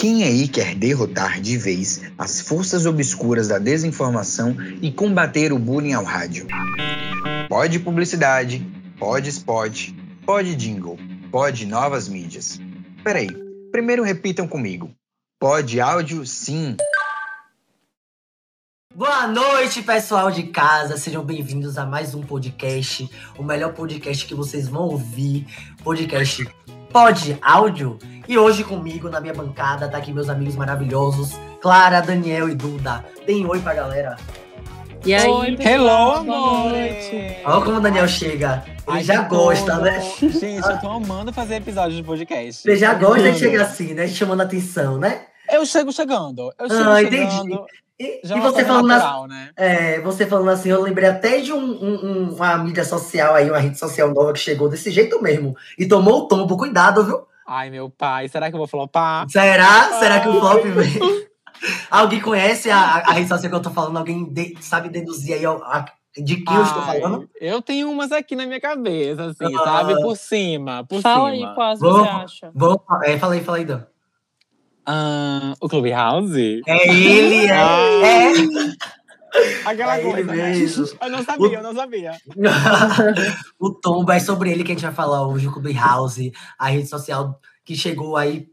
Quem aí quer derrotar de vez as forças obscuras da desinformação e combater o bullying ao rádio? Pode publicidade, pode spot, pode jingle, pode novas mídias. Peraí, primeiro repitam comigo. Pode áudio, sim. Boa noite, pessoal de casa. Sejam bem-vindos a mais um podcast, o melhor podcast que vocês vão ouvir. Podcast Pod Áudio. E hoje comigo na minha bancada tá aqui meus amigos maravilhosos, Clara, Daniel e Duda. Deem oi pra galera. E aí, Oi, pessoal? hello, Boa amor. noite. Olha como o Daniel chega. Ele Ai, já gosta, tudo. né? Gente, eu tô amando fazer episódios de podcast. Ele já gosta de chegar assim, né? Chamando atenção, né? Eu chego chegando. Eu chego Ah, entendi. chegando. E, e é você falando, assim, natural, né? é, você falando assim, eu lembrei até de um- um- um- uma mídia social aí, uma rede social nova que chegou desse jeito mesmo. E tomou o tombo, cuidado, viu? Ai, meu pai, será que eu vou flopar? Será? Será que o flop vem? Alguém conhece a, a rede social que eu tô falando? Alguém de- sabe deduzir aí ó, a- de quem eu estou Ai, falando? Eu tenho umas aqui na minha cabeça, assim, Ah. sabe? Por cima, por Fala cima. aí quais Vamos. você acha. Vamos, é, fala aí, fala aí, Dan. Ah, o Clubhouse? É ele, é. Ah. é. Aquela É coisa, né? Eu não sabia, eu não sabia. o tombo é sobre ele que a gente vai falar hoje, o Clubhouse, a rede social que chegou aí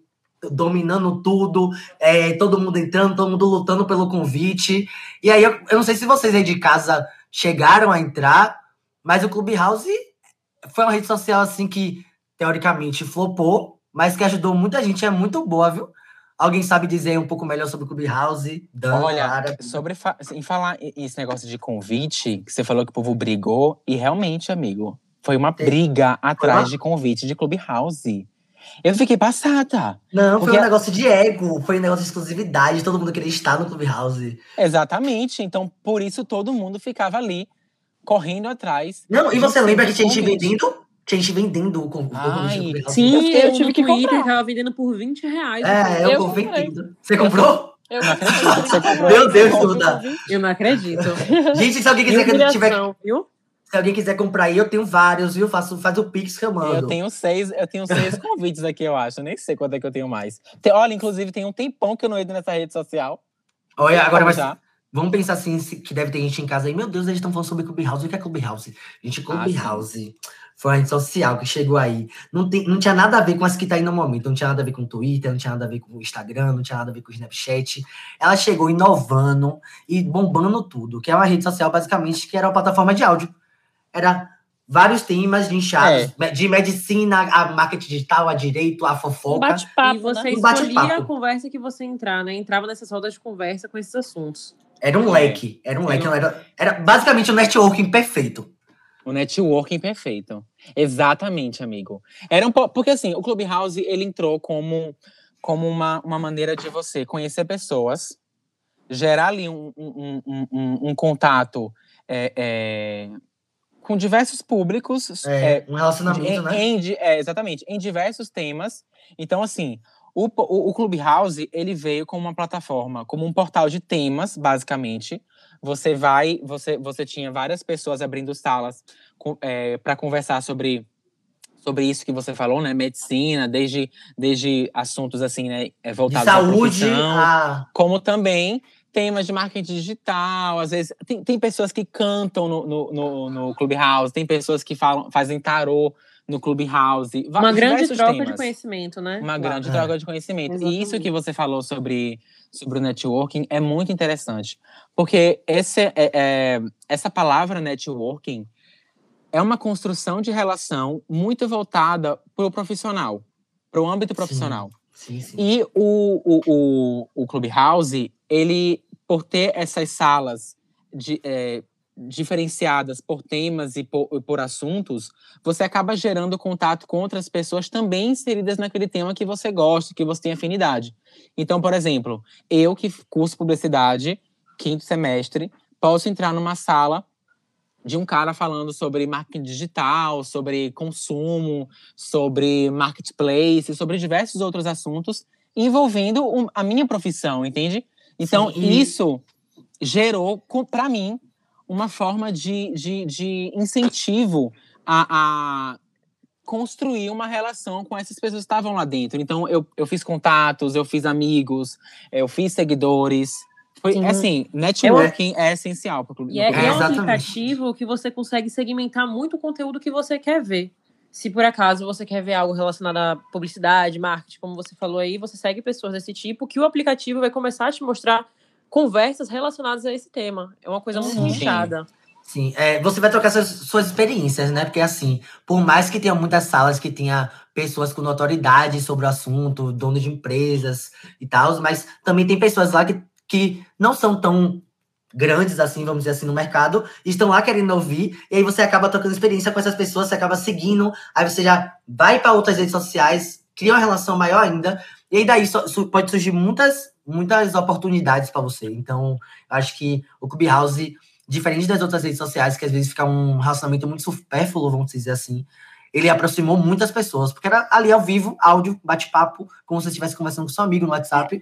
dominando tudo, é, todo mundo entrando, todo mundo lutando pelo convite. E aí, eu, eu não sei se vocês aí de casa chegaram a entrar, mas o Clubhouse foi uma rede social assim que, teoricamente, flopou, mas que ajudou muita gente, é muito boa, viu? Alguém sabe dizer um pouco melhor sobre o Clubhouse? Dan, Olha, Clara? sobre fa em falar esse negócio de convite, que você falou que o povo brigou, e realmente, amigo, foi uma Tem- briga atrás uma- de convite de Clubhouse. Eu fiquei passada. Não, foi Porque- um negócio de ego, foi um negócio de exclusividade, todo mundo queria estar no Clubhouse. Exatamente. Então, por isso todo mundo ficava ali, correndo atrás. Não, e você lembra que tinha gente vendendo? Tinha gente vendendo o con- o convite Ai. Sim, Eu eu, fiquei tive que Twitter, comprar. Tava vendendo por 20 reais. É, eu, eu vou comprei. vendendo. Você comprou? Eu Não acredito que você por 20 comprou. Meu Deus. Duda. Eu não acredito. Gente, se alguém quiser que eu tiver, viu? se alguém quiser comprar aí, eu tenho vários, viu? Faço, faz o Pix que eu mando. Eu tenho seis, eu tenho seis convites aqui, eu acho. Eu nem sei quanto é que eu tenho mais. Tem- olha, inclusive, tem um tempão que eu não entro nessa rede social. Olha, agora já. Vamos pensar assim, que deve ter gente em casa aí. Meu Deus, eles estão falando sobre Clubhouse. O que é Clubhouse? Gente, Ah, Clubhouse foi uma rede social que chegou aí. Não, tem, não tinha nada a ver com as que tá aí no momento. Não tinha nada a ver com o Twitter, não tinha nada a ver com o Instagram, não tinha nada a ver com o Snapchat. Ela chegou inovando e bombando tudo. Que é uma rede social, basicamente, que era uma plataforma de áudio. Era vários temas linchados. É. De medicina, a marketing digital, a direito, a Um fofoca. bate-papo, E você né? Um bate-papo. escolhia a conversa que você entrar, né? Entrava nessas rodas de conversa com esses assuntos. Era um É. leque. Era um leque. não- Era, era basicamente um networking perfeito. O networking perfeito. Exatamente, amigo. Era um pouco. Porque assim, o Clubhouse ele entrou como, como uma, uma maneira de você conhecer pessoas, gerar ali um, um, um, um- um contato é, é, com diversos públicos. É, é, um relacionamento, em, né? em é, exatamente, em diversos temas. Então, assim, o, o, o Clubhouse, ele veio como uma plataforma, como um portal de temas, basicamente. Você vai, você, você tinha várias pessoas abrindo salas para conversar sobre, sobre isso que você falou, né? Medicina, desde, desde assuntos assim, né? é, De Voltados à saúde profissão, a. como também temas de marketing digital. Às vezes, tem, tem pessoas que cantam no, no, no, no Clubhouse, tem pessoas que falam, fazem tarô no Clubhouse. va- Uma grande troca de temas. conhecimento, né? Uma grande É. troca de conhecimento. E isso que você falou sobre, sobre o networking é muito interessante. Porque esse, é, é- essa palavra networking é uma construção de relação muito voltada para o profissional, para o âmbito profissional. Sim, sim. E o, o, o, o Clubhouse, ele, por ter essas salas de, é, diferenciadas por temas e por, e por assuntos, você acaba gerando contato com outras pessoas também inseridas naquele tema que você gosta, que você tem afinidade. Então, por exemplo, eu que curso publicidade, quinto semestre, posso entrar numa sala de um cara falando sobre marketing digital, sobre consumo, sobre marketplace, sobre diversos outros assuntos envolvendo a minha profissão, entende? Então, Sim, isso gerou, para mim, uma forma de, de, de incentivo a, a, construir uma relação com essas pessoas que estavam lá dentro. Então, eu, eu fiz contatos, eu fiz amigos, eu fiz seguidores. Foi Sim. assim, networking é essencial para o clube. E é, e é um aplicativo que você consegue segmentar muito o conteúdo que você quer ver. Se por acaso você quer ver algo relacionado à publicidade, marketing, como você falou aí, você segue pessoas desse tipo, que o aplicativo vai começar a te mostrar conversas relacionadas a esse tema. É uma coisa muito Sim. nichada. Sim, é, você vai trocar suas, suas experiências, né? Porque assim, por mais que tenha muitas salas que tenha pessoas com notoriedade sobre o assunto, donos de empresas e tal, mas também tem pessoas lá que, que não são tão grandes assim, vamos dizer assim, no mercado, e estão lá querendo ouvir, e aí você acaba trocando experiência com essas pessoas, você acaba seguindo, aí você já vai para outras redes sociais, cria uma relação maior ainda, e aí daí so- su- pode surgir muitas, muitas oportunidades para você. Então, acho que o Clubhouse diferente das outras redes sociais, que às vezes fica um relacionamento muito supérfluo, vamos dizer assim, ele aproximou muitas pessoas, porque era ali ao vivo, áudio, bate-papo, como se você estivesse conversando com seu amigo no WhatsApp.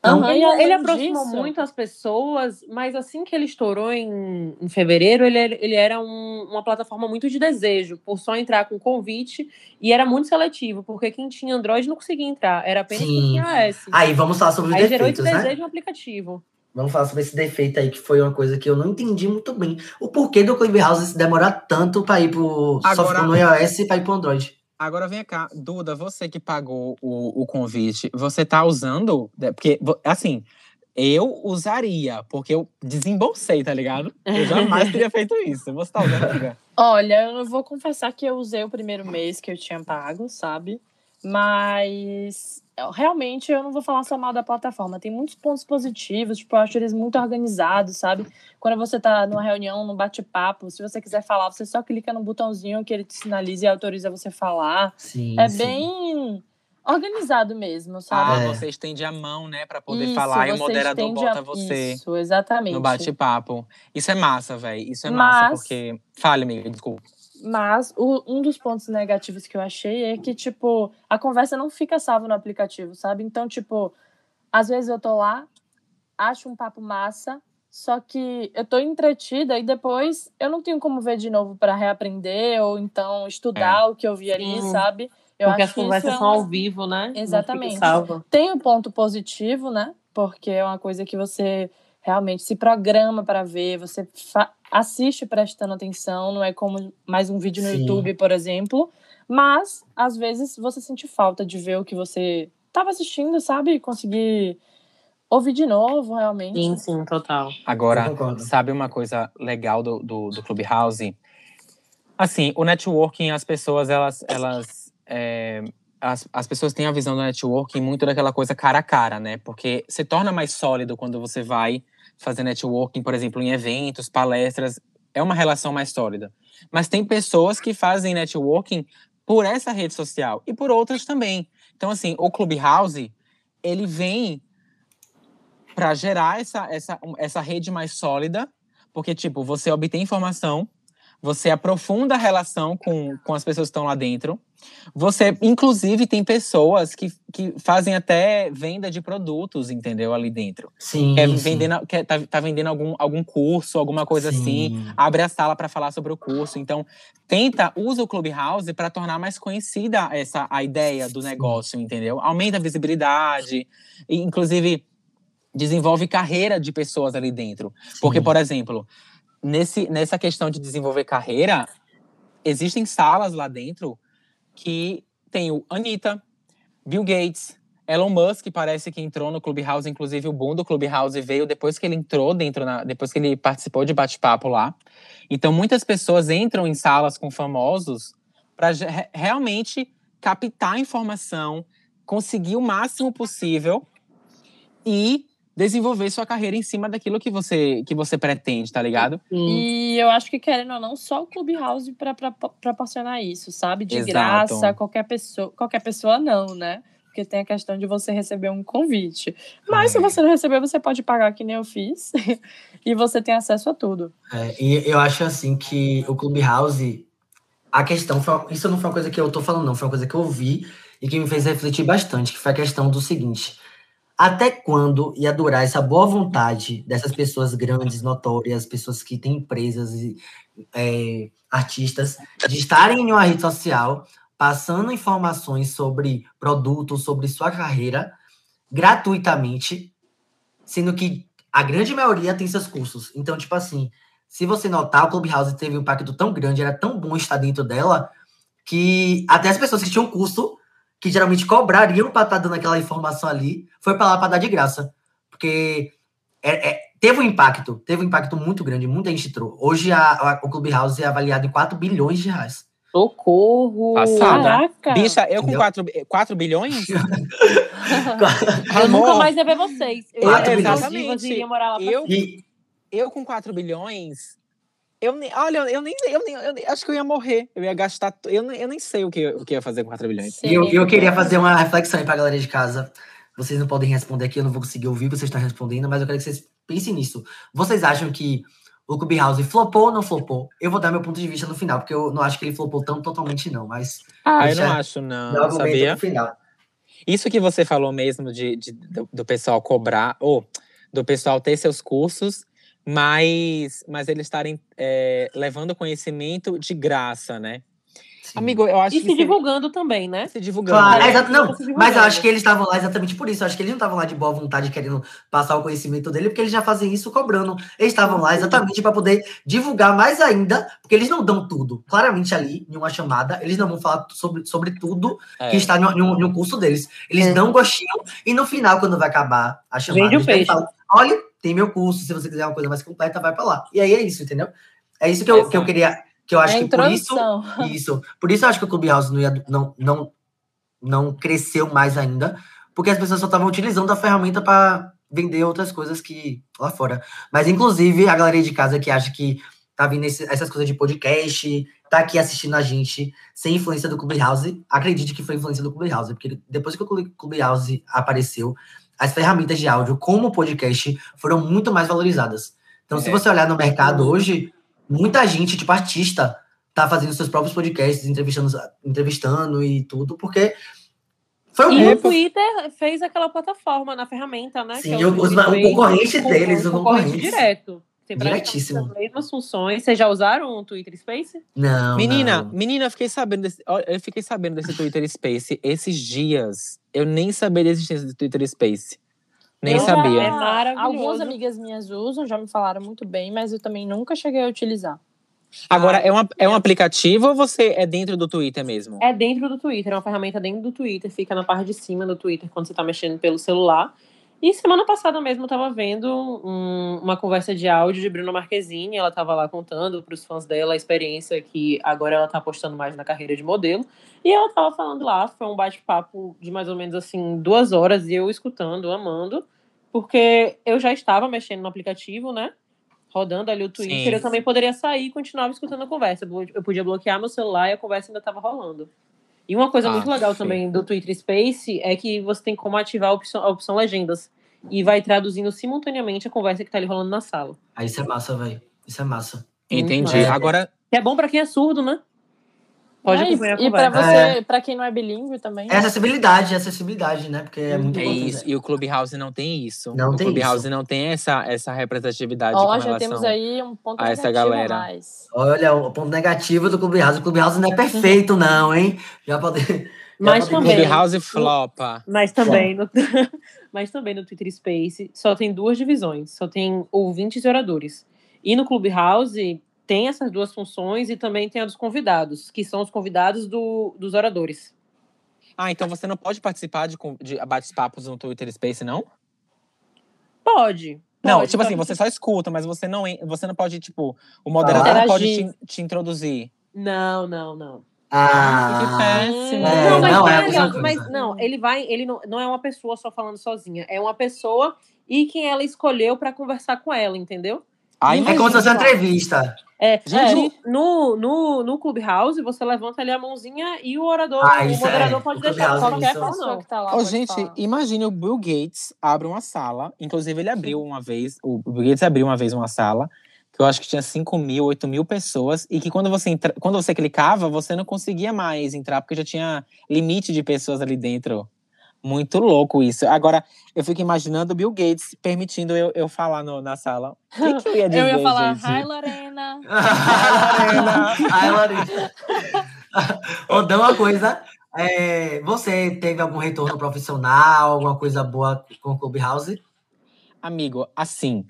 Então, Aham, Ele, ele aproximou disso- muito as pessoas, mas assim que ele estourou em, em fevereiro, ele, era- ele era um- uma plataforma muito de desejo, por só entrar com convite, e era muito seletivo, porque quem tinha Android não conseguia entrar, era apenas quem tinha iOS. Aí, vamos falar sobre os Aí gerou esse defeitos, né? desejo no aplicativo. Vamos falar sobre esse defeito aí, que foi uma coisa que eu não entendi muito bem. O porquê do Clubhouse demorar tanto para ir pro Agora- software no iOS e para ir pro Android. Agora vem cá, Duda, você que pagou o, o convite, você tá usando? né, Porque, assim, eu usaria, porque eu desembolsei, tá ligado? Eu jamais teria feito isso. Você tá usando, amiga? Olha, eu vou confessar que eu usei o primeiro mês que eu tinha pago, sabe? Mas eu- realmente eu não vou falar só mal da plataforma. Tem muitos pontos positivos, tipo, eu acho eles muito organizados, sabe? Quando você tá numa reunião, num bate-papo, se você quiser falar, você só clica no botãozinho que ele te sinaliza e autoriza você falar. Sim, É sim. bem organizado mesmo, Ah, sabe? É. você estende a mão, né, pra poder Isso, falar e o moderador bota a- você Isso, exatamente. no bate-papo. Isso é massa, velho. Isso é massa, Mas- porque. Fale, amiga, desculpa. Mas o- um dos pontos negativos que eu achei é que, tipo, a conversa não fica salva no aplicativo, sabe? Então, tipo, às vezes eu tô lá, acho um papo massa, só que eu tô entretida e depois eu não tenho como ver de novo para reaprender ou então estudar o que eu vi ali, Sim. sabe? Eu porque acho as que isso conversas é são ao vivo, né? Exatamente. Tem um ponto positivo, né? Porque é uma coisa que você realmente se programa para ver, você assiste prestando atenção, não é como mais um vídeo no Sim. YouTube, por exemplo. Mas, às vezes, você sente falta de ver o que você estava assistindo, sabe? Conseguir ouvir de novo, realmente. Sim, sim, total. Agora, sabe uma coisa legal do, do, do Clubhouse? Assim, o networking, as pessoas, elas. elas é, as, as pessoas têm a visão do networking muito daquela coisa cara a cara, né? Porque se torna mais sólido quando você vai fazer networking, por exemplo, em eventos, palestras. É uma relação mais sólida. Mas tem pessoas que fazem networking por essa rede social e por outras também. Então, assim, o Clubhouse, ele vem para gerar essa, essa, essa rede mais sólida, porque, tipo, você obtém informação, você aprofunda a relação com, com as pessoas que estão lá dentro. Você, inclusive, tem pessoas que, que fazem até venda de produtos, entendeu? Ali dentro. Sim, Quer vendendo, quer, tá, tá vendendo algum, algum curso, alguma coisa assim Sim. abre a sala para falar sobre o curso. Então, tenta, usa o Clubhouse para tornar mais conhecida essa a ideia do Sim. negócio, entendeu? Aumenta a visibilidade, e, inclusive desenvolve carreira de pessoas ali dentro. Porque, Sim. por exemplo, nesse, nessa questão de desenvolver carreira, existem salas lá dentro que tem o Anitta, Bill Gates, Elon Musk parece que entrou no Clubhouse, inclusive o boom do Clubhouse veio depois que ele entrou dentro, na, depois que ele participou de bate-papo lá. Então muitas pessoas entram em salas com famosos para realmente captar informação, conseguir o máximo possível e desenvolver sua carreira em cima daquilo que você que você pretende, tá ligado? Sim. E eu acho que, querendo ou não, só o Clubhouse para proporcionar isso, sabe? De Exato. graça, qualquer pessoa. Qualquer pessoa não, né? Porque tem a questão de você receber um convite. Mas se É. você não receber, você pode pagar que nem eu fiz. e você tem acesso a tudo. É, e eu acho assim que o Clubhouse, a questão, foi, isso não foi uma coisa que eu tô falando, não, foi uma coisa que eu vi e que me fez refletir bastante, que foi a questão do seguinte: até quando ia durar essa boa vontade dessas pessoas grandes, notórias, pessoas que têm empresas e é, artistas, de estarem em uma rede social passando informações sobre produtos, sobre sua carreira, gratuitamente, sendo que a grande maioria tem seus cursos. Então, tipo assim, se você notar, o Clubhouse teve um impacto tão grande, era tão bom estar dentro dela, que até as pessoas que tinham curso, que geralmente cobrariam para estar dando aquela informação ali, foi para lá para dar de graça. Porque é, é, teve um impacto, teve um impacto muito grande, muita gente entrou. Hoje a, a, o Clubhouse é avaliado em 4 bilhões de reais. Socorro! Passada. Caraca! Bicha, eu com Entendeu? 4, 4 bilhões? Eu nunca mais ia ver vocês. Eu Quatro ia ver bilhões. as divas e iria morar lá pra eu, eu com 4 bilhões, eu nem, olha, eu nem, eu nem, eu nem- acho que eu ia morrer. Eu ia gastar, eu, nem- eu nem sei o que, o que eu ia fazer com 4 bilhões. E eu, eu queria fazer uma reflexão aí pra galera de casa. Vocês não podem responder aqui, eu não vou conseguir ouvir o que vocês estão respondendo, mas eu quero que vocês pensem nisso. Vocês acham que o Clubhouse flopou ou não flopou? Eu vou dar meu ponto de vista no final, porque eu não acho que ele flopou tão totalmente, não. Mas Ah, eu não acho, não, sabia? Isso que você falou mesmo de, de- do, do pessoal cobrar, ou do pessoal ter seus cursos, mas, mas eles estarem é, levando conhecimento de graça, né? Sim. Amigo, eu acho E que se seria- divulgando também, né? se divulgando. Claro, né? é exato, não, mas eu acho que eles estavam lá exatamente por isso. Eu acho que eles não estavam lá de boa vontade querendo passar o conhecimento dele, porque eles já fazem isso cobrando. Eles estavam lá exatamente para poder divulgar mais ainda, porque eles não dão tudo. Claramente ali, em uma chamada, eles não vão falar sobre, sobre tudo É. que está no, no, no curso deles. Eles É. dão gostinho e no final, quando vai acabar a chamada, Vende o eles falam, olha, tem meu curso, se você quiser uma coisa mais completa, vai para lá. E aí é isso, entendeu? É isso que eu, que eu queria, que eu acho é que por isso isso. Por isso eu acho que o Clubhouse não, ia, não, não, não cresceu mais ainda, porque as pessoas só estavam utilizando a ferramenta para vender outras coisas que lá fora. Mas, inclusive, a galera de casa que acha que tá vindo esse- essas coisas de podcast, tá aqui assistindo a gente sem influência do Clubhouse, acredite que foi influência do Clubhouse, porque depois que o Club- Clubhouse apareceu, as ferramentas de áudio, como o podcast, foram muito mais valorizadas. Então, se É. você olhar no mercado hoje, muita gente, tipo artista, tá fazendo seus próprios podcasts, entrevistando, entrevistando e tudo, porque foi um E grupo. o Twitter fez aquela plataforma na ferramenta, né? Sim, que é o- os- o concorrente deles, o concorrente concorrente. direto. Tem Diretíssimo. as mesmas funções. Vocês já usaram o Twitter Space? Não, Menina, não. menina, eu fiquei sabendo desse, eu fiquei sabendo desse Twitter Space esses dias. Eu nem sabia da existência do Twitter Space. Nem Eu já- sabia. É maravilhoso. Algumas amigas minhas usam, já me falaram muito bem, mas eu também nunca cheguei a utilizar. Agora, é, uma, é um aplicativo ou você é dentro do Twitter mesmo? É dentro do Twitter, é uma ferramenta dentro do Twitter, fica na parte de cima do Twitter quando você tá mexendo pelo celular. E semana passada mesmo eu tava vendo um- uma conversa de áudio de Bruna Marquezine, ela tava lá contando pros fãs dela a experiência que agora ela tá apostando mais na carreira de modelo. E ela tava falando lá, foi um bate-papo de mais ou menos assim duas horas, e eu escutando, amando, porque eu já estava mexendo no aplicativo, né? Rodando ali o Twitter, Sim. eu também poderia sair e continuava escutando a conversa. Eu podia bloquear meu celular e a conversa ainda estava rolando. E uma coisa Ah, muito legal sim. também do Twitter Space é que você tem como ativar a opção, a opção legendas. E vai traduzindo simultaneamente a conversa que tá ali rolando na sala. Aí isso é massa, velho. Isso é massa. Entendi. Agora, Que é bom pra quem é surdo, né? Pode É, acompanhar a e pra conversa. você, pra quem não é bilíngue também. É acessibilidade, é acessibilidade, né? Porque é muito é importante. isso. E o Clubhouse não tem isso. Não o tem Clubhouse isso. não tem essa, essa representatividade Ó, com já relação... temos aí um ponto a essa negativo galera. a mais. Olha, o ponto negativo do Clubhouse. O Clubhouse não é perfeito, não, hein? Já pode. Mas já também- Clubhouse flopa. Mas também, no, mas também no Twitter Space só tem duas divisões, só tem ouvintes e oradores. E no Clubhouse tem essas duas funções e também tem a dos convidados, que são os convidados do, dos oradores. Ah, então você não pode participar de, de bate-papos no Twitter Space, não? Pode. Não, pode, tipo só assim, você só escuta, mas você não, você não pode, tipo, o moderador Ah. não pode te, te introduzir. Não, não, não. Ah, que péssimo. É, não, mas, não é ó, mas não, ele vai, ele não, não é uma pessoa só falando sozinha, é uma pessoa e quem ela escolheu pra conversar com ela, entendeu? Ai, É como se fosse uma entrevista. É, Gente, no, no, no Clubhouse, você levanta ali a mãozinha e o orador, Ah, o moderador é. pode O deixar Clubhouse, qualquer isso. pessoa. que tá lá. Pode gente, falar. imagine o Bill Gates abre uma sala. Inclusive, ele abriu uma vez. O Bill Gates abriu uma vez uma sala. Que eu acho que tinha 5 mil, 8 mil pessoas. E que quando você, entra, quando você clicava, você não conseguia mais entrar, porque já tinha limite de pessoas ali dentro. Muito louco isso. Agora, eu fico imaginando o Bill Gates permitindo eu, eu falar no- na sala. O que, que eu ia dizer, Eu ia falar, gente? hi Lorena. Ai, Larissa. Ô, dá uma coisa. é, você teve algum retorno profissional, alguma coisa boa com o Clubhouse? Amigo, assim,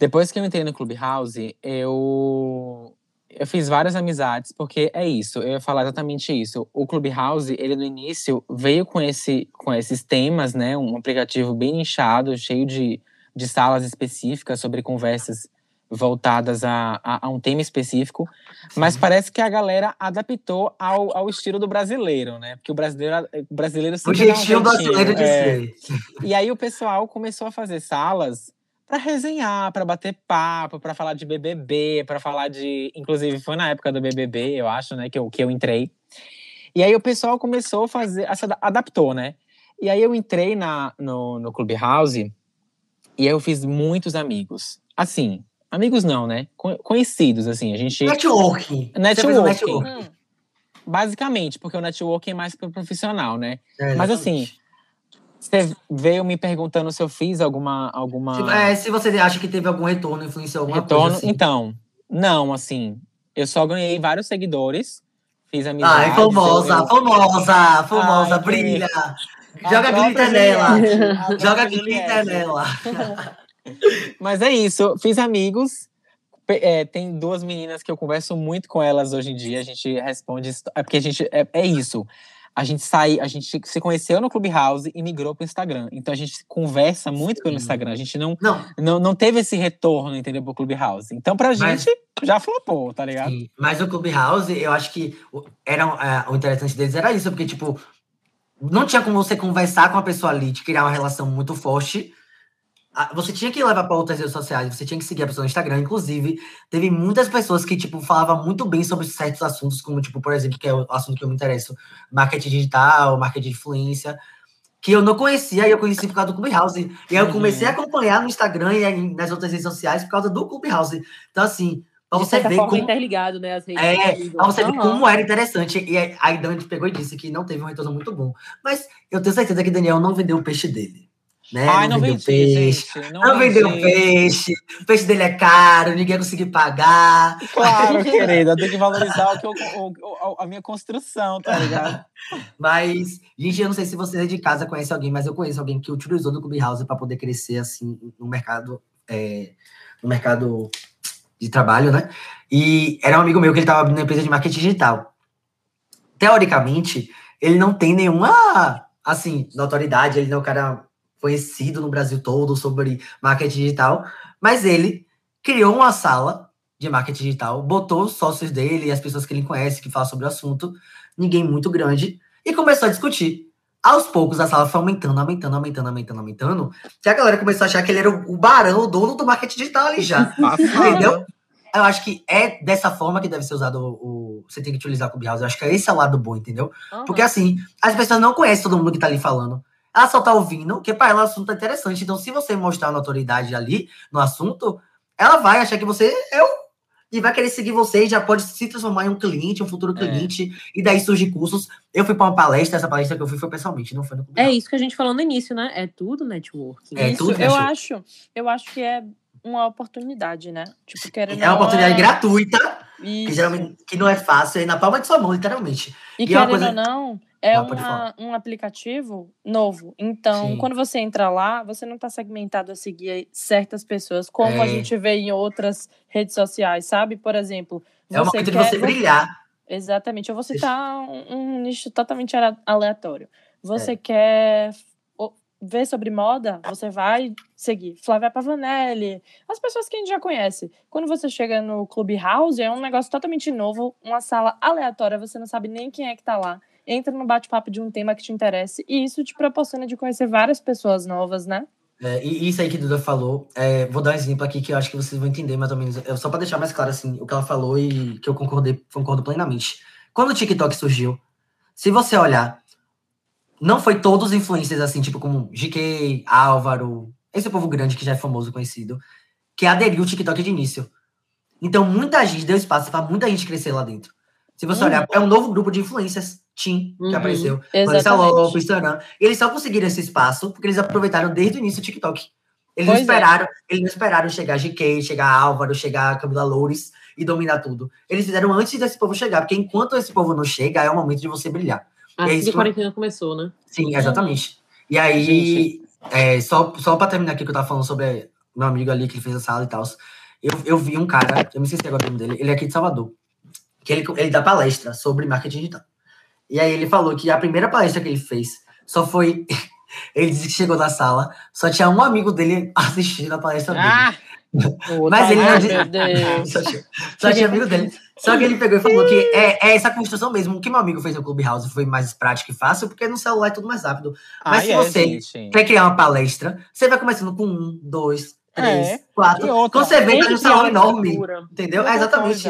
depois que eu entrei no Clubhouse, eu eu fiz várias amizades, porque é isso, eu ia falar exatamente isso. O Clubhouse, ele no início veio com, esse, com esses temas, né? Um aplicativo bem nichado, cheio de, de salas específicas sobre conversas voltadas a, a, a um tema específico, mas parece que a galera adaptou ao, ao estilo do brasileiro, né? Porque o brasileiro, o brasileiro O sempre um jeitinho brasileiro de é. ser. E aí o pessoal começou a fazer salas para resenhar, para bater papo, para falar de BBB, para falar de, inclusive foi na época do BBB, eu acho, né, que eu, que eu entrei. E aí o pessoal começou a fazer, a se ada- adaptou, né? E aí eu entrei na no, no Clubhouse e aí eu fiz muitos amigos. Assim, amigos não, né? Co- Conhecidos, assim, a gente Networking. Networking. Hum, basicamente, porque o networking é mais pro profissional, né? É, Mas assim, você veio me perguntando se eu fiz alguma alguma Se, é, se você acha que teve algum retorno, influenciou alguma retorno. coisa assim. Então, não, assim, eu só ganhei vários seguidores, fiz amizades. Ai, famosa, eu- famosa, famosa, Ai, brilha. A Joga glitter nela. Joga glitter Juliette. nela. Mas é isso, fiz amigos. É, tem duas meninas que eu converso muito com elas hoje em dia. A gente responde. É porque a gente. É, é isso. A gente sai, a gente se conheceu no Clubhouse e migrou pro Instagram. Então a gente conversa muito pelo. Instagram. A gente não, Não, não, não teve esse retorno, entendeu, pro Clubhouse. Então pra Mas- gente já flopou, tá ligado? Sim, Mas o Clubhouse, eu acho que o- era, é, o interessante deles era isso, porque, tipo, não tinha como você conversar com a pessoa ali, de criar uma relação muito forte. Você tinha que levar para outras redes sociais, você tinha que seguir a pessoa no Instagram. Inclusive, teve muitas pessoas que, tipo, falavam muito bem sobre certos assuntos, como, tipo, por exemplo, que é o assunto que eu me interesso, marketing digital, marketing de influência, que eu não conhecia, e eu conheci por causa do Clubhouse. E aí eu Uhum. comecei a acompanhar no Instagram e nas outras redes sociais por causa do Clubhouse. Então, assim, pra você ver forma, como, interligado, né? As redes é, pra você ver como era interessante. E aí a Dante pegou e disse que não teve um retorno muito bom. Mas eu tenho certeza que Daniel não vendeu o peixe dele. Né? Ai, não vendeu vendi, peixe. gente. Não, Não vendeu peixe. O peixe dele é caro, ninguém conseguiu pagar. Claro, querida. Tem que valorizar o que eu- o- o- a minha construção, tá ligado? Mas, gente, eu não sei se você de casa conhece alguém, mas eu conheço alguém que utilizou do Clubhouse para poder crescer assim no mercado, é, no mercado de trabalho, né? E era um amigo meu que ele estava abrindo uma empresa de marketing digital. Teoricamente, ele não tem nenhuma assim notoriedade, ele não é um cara conhecido no Brasil todo sobre marketing digital, mas ele criou uma sala de marketing digital, botou os sócios dele e as pessoas que ele conhece que falam sobre o assunto, ninguém muito grande, e começou a discutir. Aos poucos a sala foi aumentando, aumentando, aumentando, aumentando, aumentando, que a galera começou a achar que ele era o barão, o dono do marketing digital ali já. Entendeu? Eu acho que é dessa forma que deve ser usado o. o- você tem que utilizar o Clubhouse. Eu acho que é esse é o lado bom, entendeu? Aham. Porque assim, as pessoas não conhecem todo mundo que tá ali falando. Ela só tá ouvindo, porque para ela o assunto é interessante. Então, se você mostrar uma autoridade ali no assunto, ela vai achar que você é o. E vai querer seguir você e já pode se transformar em um cliente, um futuro É. cliente. E daí surge cursos. Eu fui para uma palestra, essa palestra que eu fui foi pessoalmente, não foi no É isso que a gente falou no início, né? É tudo networking. É Isso, tudo, eu acho, eu acho que é uma oportunidade, né? Tipo, querendo É uma oportunidade gratuita, que geralmente que não é fácil, é na palma de sua mão, literalmente. E E é querendo coisa- ou não, é Ah, uma- um aplicativo novo. Então, Sim. quando você entra lá, você não está segmentado a seguir certas pessoas, como a É. gente vê em outras redes sociais, sabe? Por exemplo, É você momento de quer- você brilhar. Exatamente. Eu vou citar um, um nicho totalmente ale- aleatório. Você quer o- ver sobre moda, você vai seguir Flávia Pavanelli, as pessoas que a gente já conhece. Quando você chega no Clubhouse, é um negócio totalmente novo, uma sala aleatória, você não sabe nem quem é que tá lá. Entra no bate-papo de um tema que te interessa e isso te proporciona de conhecer várias pessoas novas, né? É, e isso aí que Duda falou, é, vou dar um exemplo aqui que eu acho que vocês vão entender mais ou menos. é, só para deixar mais claro assim, o que ela falou e que eu concordei, concordo plenamente. Quando o TikTok surgiu, se você olhar, não foi todos os influencers assim, tipo como GK, Álvaro, esse povo grande que já é famoso, conhecido, que aderiu o TikTok de início. Então muita gente deu espaço para muita gente crescer lá dentro. Se você Uhum. olhar, é um novo grupo de influencers, Tim, que Uhum. apareceu. Exatamente. Lopes, Instagram. Eles só conseguiram esse espaço porque eles aproveitaram desde o início o TikTok. Eles Pois não é. esperaram, eles não esperaram chegar GK, chegar Álvaro, chegar Camila Loures. e dominar tudo. Eles fizeram antes desse povo chegar, porque enquanto esse povo não chega, é o momento de você brilhar. É Assim isso que a quarentena começou, né? Sim, exatamente. E aí, é, só, só pra terminar aqui que eu tava falando sobre meu amigo ali que ele fez a sala e tal, eu, eu vi um cara, eu me esqueci agora o nome dele, ele é aqui de Salvador, que ele, ele dá palestra sobre marketing digital. E aí ele falou que a primeira palestra que ele fez só foi. Ele disse que chegou na sala, só tinha um amigo dele assistindo a palestra dele. Ah! Mas ele não disse. Só tinha, só tinha amigo dele. Só que ele pegou e falou que é, é essa construção mesmo. O que meu amigo fez no Clubhouse foi mais prático e fácil, porque no celular é tudo mais rápido. Mas Ai, se é, você gente. quer criar uma palestra, você vai começando com um, dois, três, É. quatro. Outra, Quando você vê, Tem tá criar salão enorme. Entendeu? É exatamente.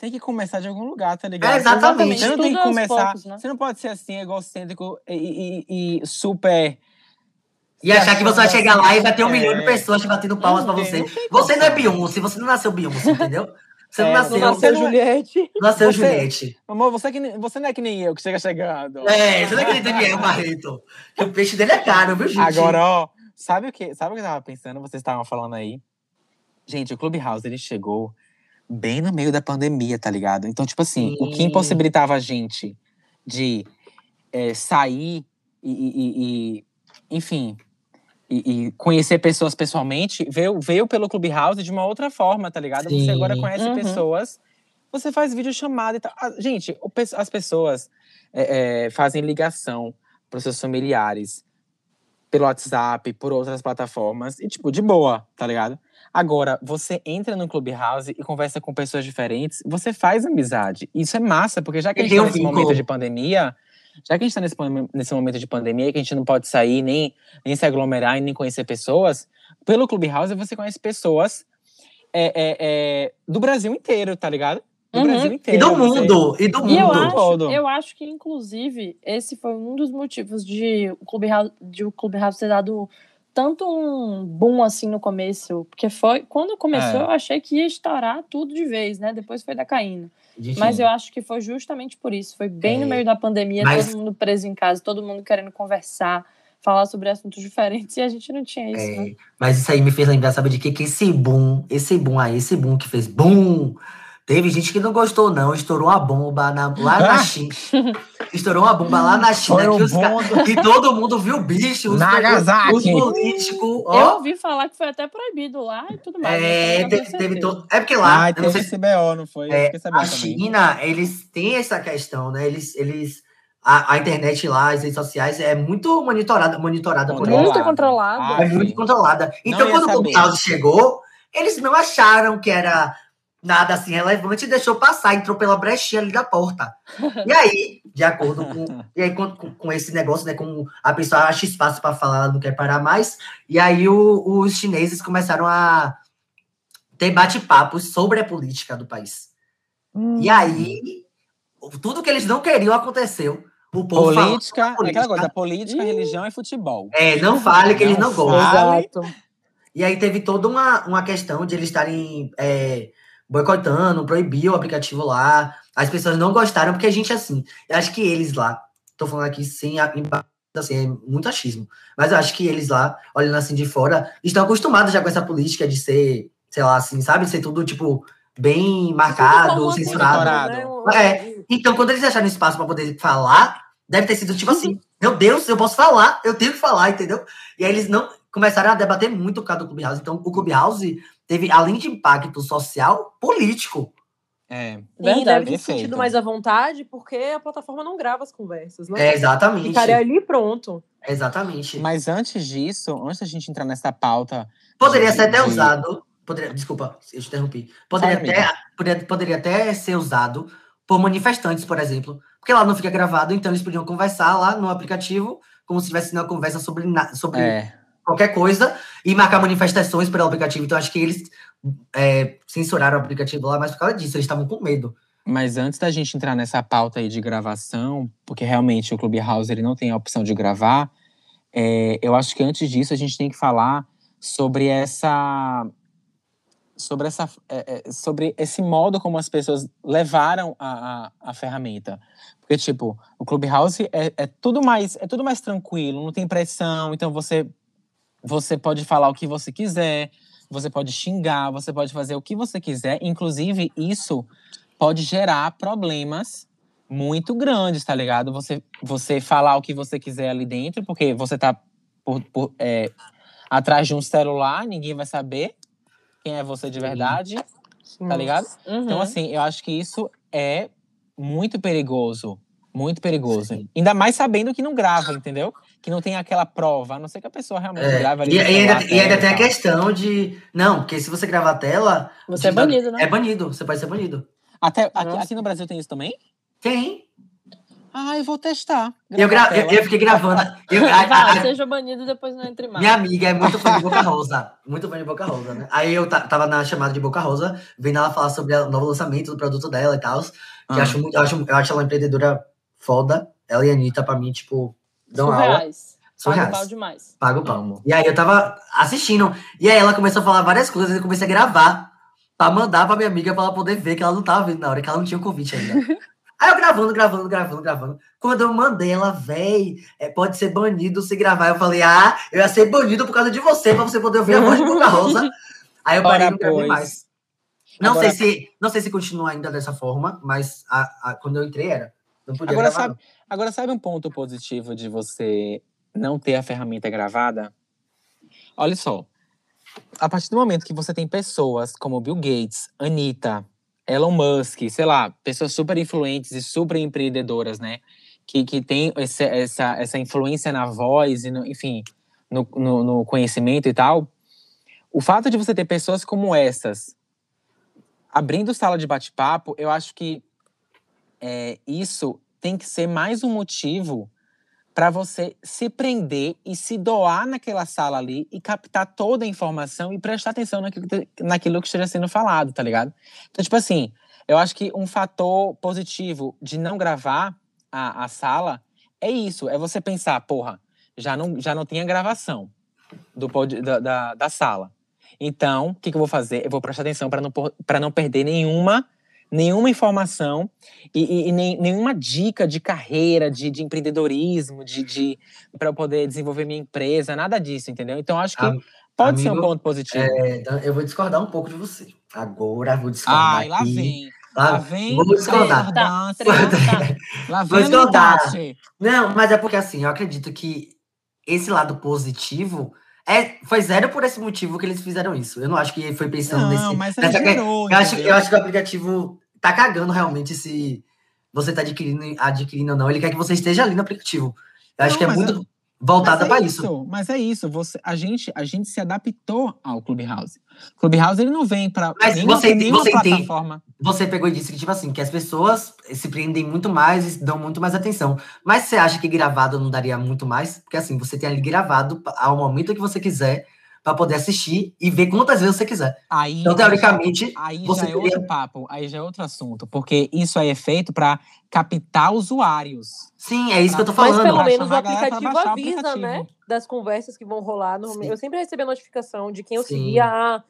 Tem que começar de algum lugar, tá ligado? É, exatamente. Você não tem que começar. poucos, né? Você não pode ser assim, egocêntrico e, e- e super. E achar que você vai chegar lá e vai ter um É. milhão de pessoas te batendo palmas pra Não você. Você não é. Beyoncé, você não nasceu Beyoncé, entendeu? Você não É, nasceu, Não nasceu é- Juliette. nasceu você- Juliette. Amor, você, que, nem- você não é que nem eu, que chega chegando. É, você não é que nem Daniel Barreto. Que o peixe dele é caro, viu, gente? Agora, ó, sabe o que, sabe o que eu tava pensando? Vocês estavam falando aí. Gente, o Clubhouse, ele chegou bem no meio da pandemia, tá ligado? Então, tipo assim, o que Sim. impossibilitava a gente de é, sair e, e- e- enfim, e, e conhecer pessoas pessoalmente, veio, veio pelo Clubhouse de uma outra forma, tá ligado? Você agora Sim. conhece Uhum. pessoas, você faz videochamada e tal. Ah, gente, o as pessoas é, é, fazem ligação para seus familiares pelo WhatsApp, por outras plataformas, e tipo, de boa, tá ligado? Agora, você entra no Clubhouse e conversa com pessoas diferentes, você faz amizade. Isso é massa, porque já que a E gente tá um nesse vínculo. momento de pandemia, já que a gente tá nesse, nesse momento de pandemia, que a gente não pode sair, nem, nem se aglomerar e nem conhecer pessoas, pelo Clubhouse você conhece pessoas é, é, é, do Brasil inteiro, tá ligado? Do Uhum. Brasil E inteiro. do você- mundo, e do E eu mundo. acho, todo. eu acho que, inclusive, esse foi um dos motivos de o Clubhouse, de o Clubhouse ter dado tanto um boom assim no começo. Porque foi. Quando começou, É. eu achei que ia estourar tudo de vez, né? Depois foi decaindo. Gente, Mas eu acho que foi justamente por isso. Foi bem É, no meio da pandemia, mas- todo mundo preso em casa, todo mundo querendo conversar, falar sobre assuntos diferentes, e a gente não tinha isso, né? É, mas isso aí me fez lembrar, sabe de quê? Que esse boom, esse boom aí, esse boom que fez boom. Teve gente que não gostou, não. Estourou uma bomba na- lá na Ah! China. Estourou uma bomba lá na China. Que, os ca- que todo mundo viu o bicho. Os, Nagasaki. os políticos. Eu Ó, ouvi falar que foi até proibido lá e tudo mais. eu é, tenho teve certeza. todo. É porque lá. Eu não teve sei esse BO, não foi? Eu É, a também. China, eles têm essa questão, né? Eles. eles a, a internet lá, as redes sociais, é muito monitorada, monitorada por eles. Muito controlado. Ah, É muito controlada. Então, quando o saber. Clubhouse chegou, eles não acharam que era nada assim relevante e deixou passar, entrou pela brechinha ali da porta. E aí, de acordo com, e aí, com, com- esse negócio, né, com a pessoa acha espaço para falar, ela não quer parar mais, e aí o- os chineses começaram a ter bate-papos sobre a política do país. Hum. E aí, tudo que eles não queriam aconteceu. O povo falou, Política, é política. aquela coisa, política, religião e futebol. é, não fale que eles não Não gostam. Exato. E aí teve toda uma, uma questão de eles estarem é, boicotando, proibir o aplicativo lá. As pessoas não gostaram, porque a gente, assim, eu acho que eles lá, tô falando aqui sem a- assim, é muito achismo, mas eu acho que eles lá, olhando assim de fora, estão acostumados já com essa política de ser, sei lá, assim, sabe? Ser tudo, tipo, bem marcado, censurado. Né? É. Então, quando eles acharam espaço para poder falar, deve ter sido tipo assim: meu Deus, eu posso falar, eu tenho que falar, entendeu? E aí eles não começaram a debater muito por causa do Clubhouse. Então, o Clubhouse teve, além de impacto social, político. É. E deve Verdade. ter Perfeito. sentido mais à vontade, porque a plataforma não grava as conversas, né? É, exatamente. Ficaria ali pronto. Exatamente. Mas antes disso, antes da gente entrar nessa pauta. Poderia ser até de- usado. Poderia, desculpa, eu te interrompi. Poderia Fala, até, poderia, poderia até ser usado por manifestantes, por exemplo. Porque lá não fica gravado, então eles podiam conversar lá no aplicativo, como se tivesse uma conversa sobre, na- sobre É. qualquer coisa e marcar manifestações pelo aplicativo. Então, acho que eles é, censuraram o aplicativo lá, mas por causa disso, eles estavam com medo. Mas antes da gente entrar nessa pauta aí de gravação, porque realmente o Clubhouse ele não tem a opção de gravar, é, eu acho que antes disso a gente tem que falar sobre essa sobre essa é, é, sobre esse modo como as pessoas levaram a, a, a ferramenta porque tipo o Clubhouse é, é tudo mais é tudo mais tranquilo não tem pressão então você você pode falar o que você quiser você pode xingar, você pode fazer o que você quiser. Inclusive, isso pode gerar problemas muito grandes, tá ligado? Você, você falar o que você quiser ali dentro, porque você tá por, por, é, atrás de um celular, ninguém vai saber quem é você de verdade, tá ligado? Uhum. Então, assim, eu acho que isso é muito perigoso. Muito perigoso. Ainda mais sabendo que não grava, entendeu? Que não tem aquela prova, a não ser que a pessoa realmente É, grava ali. E, e ainda, e ainda tem a questão de. Não, porque se você gravar a tela. Você é banido, né? É banido, você pode ser banido. Até aqui, aqui no Brasil tem isso também? Tem. Ah, eu vou testar. Eu, gra... eu, eu fiquei gravando. eu- a- a- a- seja banido e depois não entre mais. minha amiga é muito fã de Boca Rosa. Muito fã de Boca Rosa, né? Aí eu ta- tava na chamada de Boca Rosa, vendo ela falar sobre o novo lançamento do produto dela e tal. Que Ah. eu, acho muito, eu, acho, eu acho ela uma empreendedora foda. Ela e a Anitta, pra mim, tipo, dão aula. Surreais. Paga Surreais. pau demais. Paga o pau. E aí eu tava assistindo. E aí ela começou a falar várias coisas. Eu comecei a gravar pra mandar pra minha amiga pra ela poder ver que ela não tava vendo na hora, que ela não tinha o convite ainda. aí eu gravando, gravando, gravando, gravando. Quando eu mandei ela, véi, é, pode ser banido se gravar. Eu falei, ah, eu ia ser banido por causa de você, pra você poder ouvir a voz de Boca Rosa. Aí eu parei e não gravei mais. Não Agora- sei se não sei se continua ainda dessa forma, mas a- a- quando eu entrei era. Não podia Agora gravar. sabe, agora, sabe um ponto positivo de você não ter a ferramenta gravada? Olha só. A partir do momento que você tem pessoas como Bill Gates, Anitta, Elon Musk, sei lá, pessoas super influentes e super empreendedoras, né? Que, que tem esse- essa, essa influência na voz e, no, enfim, no, no, no conhecimento e tal. O fato de você ter pessoas como essas abrindo sala de bate-papo, eu acho que é, isso tem que ser mais um motivo para você se prender e se doar naquela sala ali e captar toda a informação e prestar atenção naquilo, que- naquilo que esteja sendo falado, tá ligado? Então, tipo assim, eu acho que um fator positivo de não gravar a, a sala é isso, é você pensar, porra, já não, já não tinha gravação do, da, da, da sala. Então, o que, que eu vou fazer? Eu vou prestar atenção para não, não perder nenhuma nenhuma informação e, e- e nem, nenhuma dica de carreira, de, de empreendedorismo, de, de para eu poder desenvolver minha empresa, nada disso, entendeu? Então acho que Am- pode ser um amigo, ponto positivo. É, então eu vou discordar um pouco de você. Agora vou discordar. Ai, lá aqui. vem. Lá- Lá vem vou discordar. discordância. Treta. Lá Vou vem a discordar. Não, mas é porque assim, eu acredito que esse lado positivo é, foi zero por esse motivo que eles fizeram isso. Eu não acho que foi pensando Não, nesse. mas nessa que- gerou, eu, acho, eu acho que o aplicativo tá cagando realmente se você tá adquirindo, adquirindo ou não. Ele quer que você esteja ali no aplicativo. Eu acho Não, que é muito voltada é pra isso. Mas é isso. Você, a, gente, a gente se adaptou ao Clubhouse. Clubhouse ele não vem para Mas nenhuma, você- nenhuma você tem- plataforma. Você pegou e disse que, tipo assim, que as pessoas se prendem muito mais e dão muito mais atenção. Mas você acha que gravado não daria muito mais? Porque assim, você tem ali gravado ao momento que você quiser pra poder assistir e ver quantas vezes você quiser. Aí, Então, teoricamente, Aí você já é outro teria- papo, aí já é outro assunto, porque isso aí é feito para captar usuários. Sim, é isso que eu tô Mas falando. pelo Pra menos o pra aplicativo o avisa, aplicativo. né? Das conversas que vão rolar. Sim. Eu sempre recebo a notificação de quem eu Sim. seguia. Ah,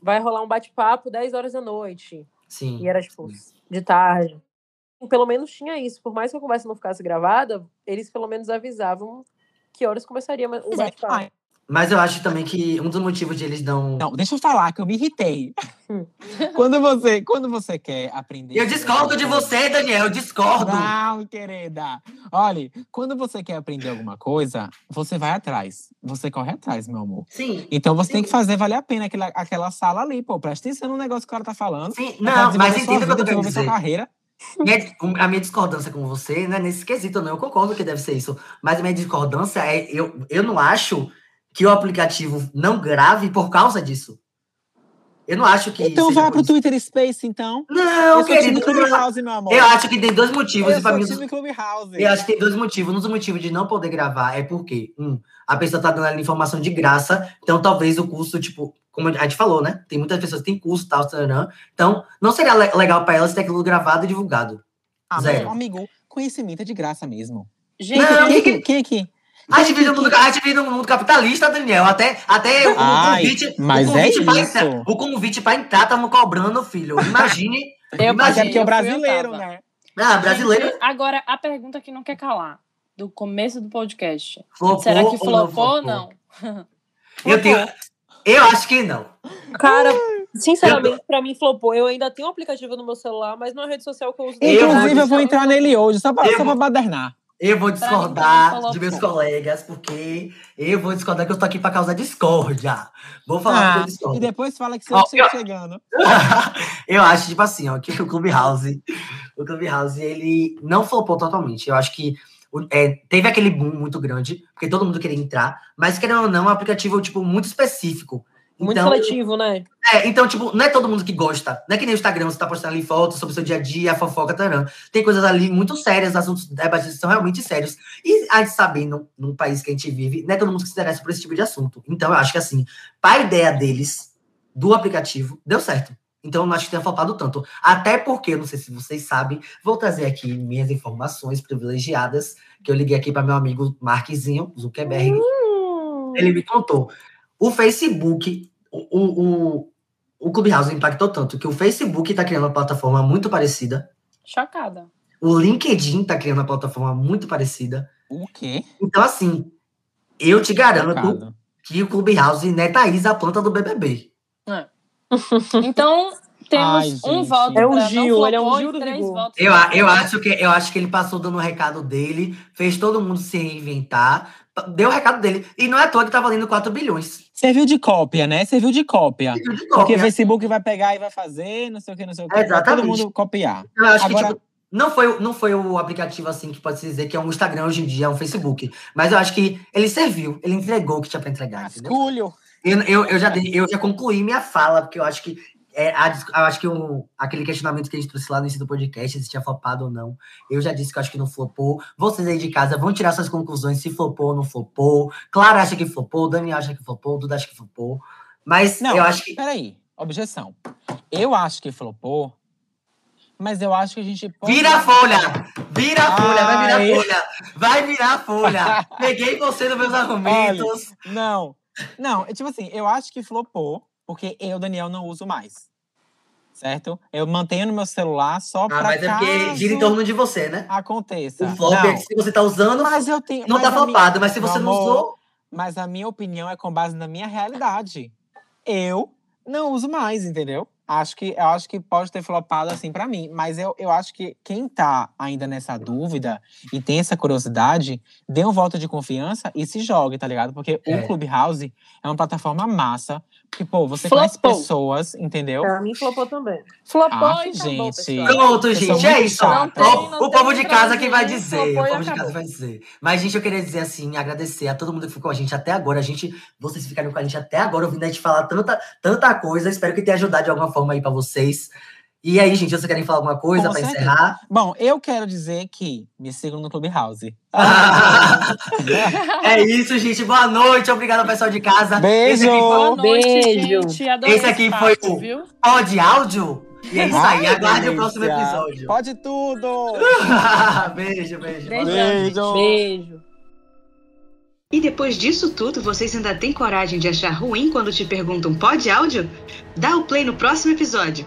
vai rolar um bate-papo 10 horas da noite. Sim. E era, tipo, de tarde. Pelo menos tinha isso. Por mais que a conversa não ficasse gravada, eles pelo menos avisavam que horas começaria o é. bate-papo. Mas eu acho também que um dos motivos de eles não. Não, deixa eu falar que eu me irritei. Hum. quando você, quando você quer aprender. Eu discordo de você, Daniel, eu discordo. Não, querida. Olha, quando você quer aprender alguma coisa, você vai atrás. Você corre atrás, meu amor. Sim. Então você tem que Sim. fazer valer a pena aquela, aquela sala ali, pô. Presta atenção no negócio que o cara tá falando. Sim, não, tá mas entenda o que eu tô querendo desenvolver sua dizer. carreira. Minha- a minha discordância com você não é nesse quesito, não. Eu concordo que deve ser isso. Mas a minha discordância é. Eu, eu não acho que o aplicativo não grave por causa disso. Eu não acho que. Então vá pro. Twitter Space, então. Não, eu querido. Clubhouse, meu amor. Eu acho que tem dois motivos. Eu mim, time Clubhouse. Eu acho que tem dois motivos. Um dos motivos de não poder gravar é porque, um, a pessoa tá dando ali informação de graça, então talvez o custo, tipo, como a gente falou, né? Tem muitas pessoas que têm custo e tal, taranã. então não seria le- legal pra elas ter aquilo gravado e divulgado. Ah, mas, Zero. amigo, conhecimento é de graça mesmo. Gente, Não, Quem, que- quem aqui? A gente vive no mundo, a gente vive no mundo capitalista, Daniel. Até, até o, Ai, convite. mas o convite é pra isso. entrar, o convite pra entrar estamos cobrando, filho. Imagine. eu Mas Mas é brasileiro, né? Ah, brasileiro. Gente, agora, a pergunta que não quer calar, do começo do podcast. Flopou Será que ou não flopou ou flopou? não? Eu tenho. Eu acho que não. Cara, sinceramente, pra mim flopou. Eu ainda tenho um aplicativo no meu celular, mas não é rede social que eu uso. Inclusive, vou- eu vou entrar nele hoje, só pra, Eu só pra vou- badernar. Eu vou mim, discordar falou de meus colegas, porque eu vou discordar que eu tô aqui pra causar discórdia. Vou falar que eu Ah, e depois fala que você Ó, chega chegando. eu acho, tipo assim, ó, que o Clubhouse, o Clubhouse, ele não flopou totalmente. Eu acho que é, teve aquele boom muito grande, porque todo mundo queria entrar, mas querendo ou não, é um aplicativo, tipo, muito específico. Muito Então, seletivo, né? é, então, tipo, não é todo mundo que gosta. Não é que nem o Instagram, você tá postando ali fotos sobre o seu dia a dia, fofoca, tarã. Tem coisas ali muito sérias, assuntos debates são realmente sérios. E a gente sabendo, num país que a gente vive, não é todo mundo que se interessa por esse tipo de assunto. Então, eu acho que, assim, a ideia deles, do aplicativo, deu certo. Então, eu não acho que tenha faltado tanto. Até porque, não sei se vocês sabem, vou trazer aqui minhas informações privilegiadas, que eu liguei aqui para meu amigo Marquezinho, Zuckerberg. Ele me contou. O Facebook, o, o, o, Clubhouse impactou tanto que o Facebook está criando uma plataforma muito parecida. Chocada. O LinkedIn está criando uma plataforma muito parecida. O quê? Então, assim, eu te garanto Chocado. que o Clubhouse netaiza a planta do BBB. Então, temos Ai, um voto É um não Gil, ele é um flopou Gil do Vigor. votos Eu, eu, flopou. acho que, eu acho que ele passou dando o recado dele, fez todo mundo se reinventar, deu o recado dele. E não é à toa que tá valendo 4 bilhões. Serviu de cópia, né? Serviu de cópia. De Porque cópia. o Facebook vai pegar e vai fazer, não sei o que, não sei o que. Exatamente. todo mundo copiar. Eu acho que, Agora- tipo, não foi, não foi o aplicativo assim que pode se dizer que é um Instagram hoje em dia, é um Facebook. Mas eu acho que ele serviu, ele entregou o que tinha pra entregar, entendeu? Esculho. Eu, eu, eu, já, eu já concluí minha fala, porque eu acho que é, a acho que o, aquele questionamento que a gente trouxe lá no início do podcast, se tinha flopado ou não, eu já disse que eu acho que não flopou. Vocês aí de casa vão tirar suas conclusões se flopou ou não flopou. Clara acha que flopou, Daniel acha que flopou, Duda acha que flopou. Mas Não, eu acho que. peraí. Objeção. Eu acho que flopou, mas eu acho que a gente pode... Vira a folha! Vira a folha, vai virar Ai. folha! Vai virar folha! Peguei você nos meus argumentos. Não, não, é tipo assim, eu acho que flopou, porque eu, Daniel, não uso mais. Certo? Eu mantenho no meu celular só Ah, pra mas é porque gira em torno de você, né? aconteça. O flop não, é que se você tá usando, mas eu tenho... não tá a minha- flopado. Mas se você Meu não amor, usou, Mas a minha opinião é com base na minha realidade. Eu não uso mais, entendeu? Acho que, eu acho que pode ter flopado assim pra mim. Mas eu, eu acho que quem tá ainda nessa dúvida e tem essa curiosidade, dê um voto de confiança e se jogue, tá ligado? Porque É. o Clubhouse é uma plataforma massa. Que, pô, você conhece Flopou. pessoas, entendeu? Pra mim flopou também. Flopou Ah, e acabou, gente. Pronto, gente, é isso. Não tem- não o povo de casa que vai dizer. O povo de casa vai dizer. Mas, gente, eu queria dizer assim, agradecer a todo mundo que ficou com a gente até agora. A gente, vocês ficaram com a gente até agora, ouvindo a gente falar tanta, tanta coisa. Espero que tenha ajudado de alguma forma aí pra vocês. E aí, gente, vocês querem falar alguma coisa certeza. encerrar? Bom, eu quero dizer que me sigam no Clubhouse. é isso, gente. Boa noite. Obrigado ao pessoal de casa. Beijo! Esse aqui foi Boa noite, Beijo. gente. Esse aqui foi o- viu? o de áudio. E é isso aí. Aguarde o próximo episódio. Pode tudo! beijo, beijo. Beijão, Beijo! Beijo. E depois disso tudo, vocês ainda têm coragem de achar ruim quando te perguntam pode áudio? Dá o play no próximo episódio.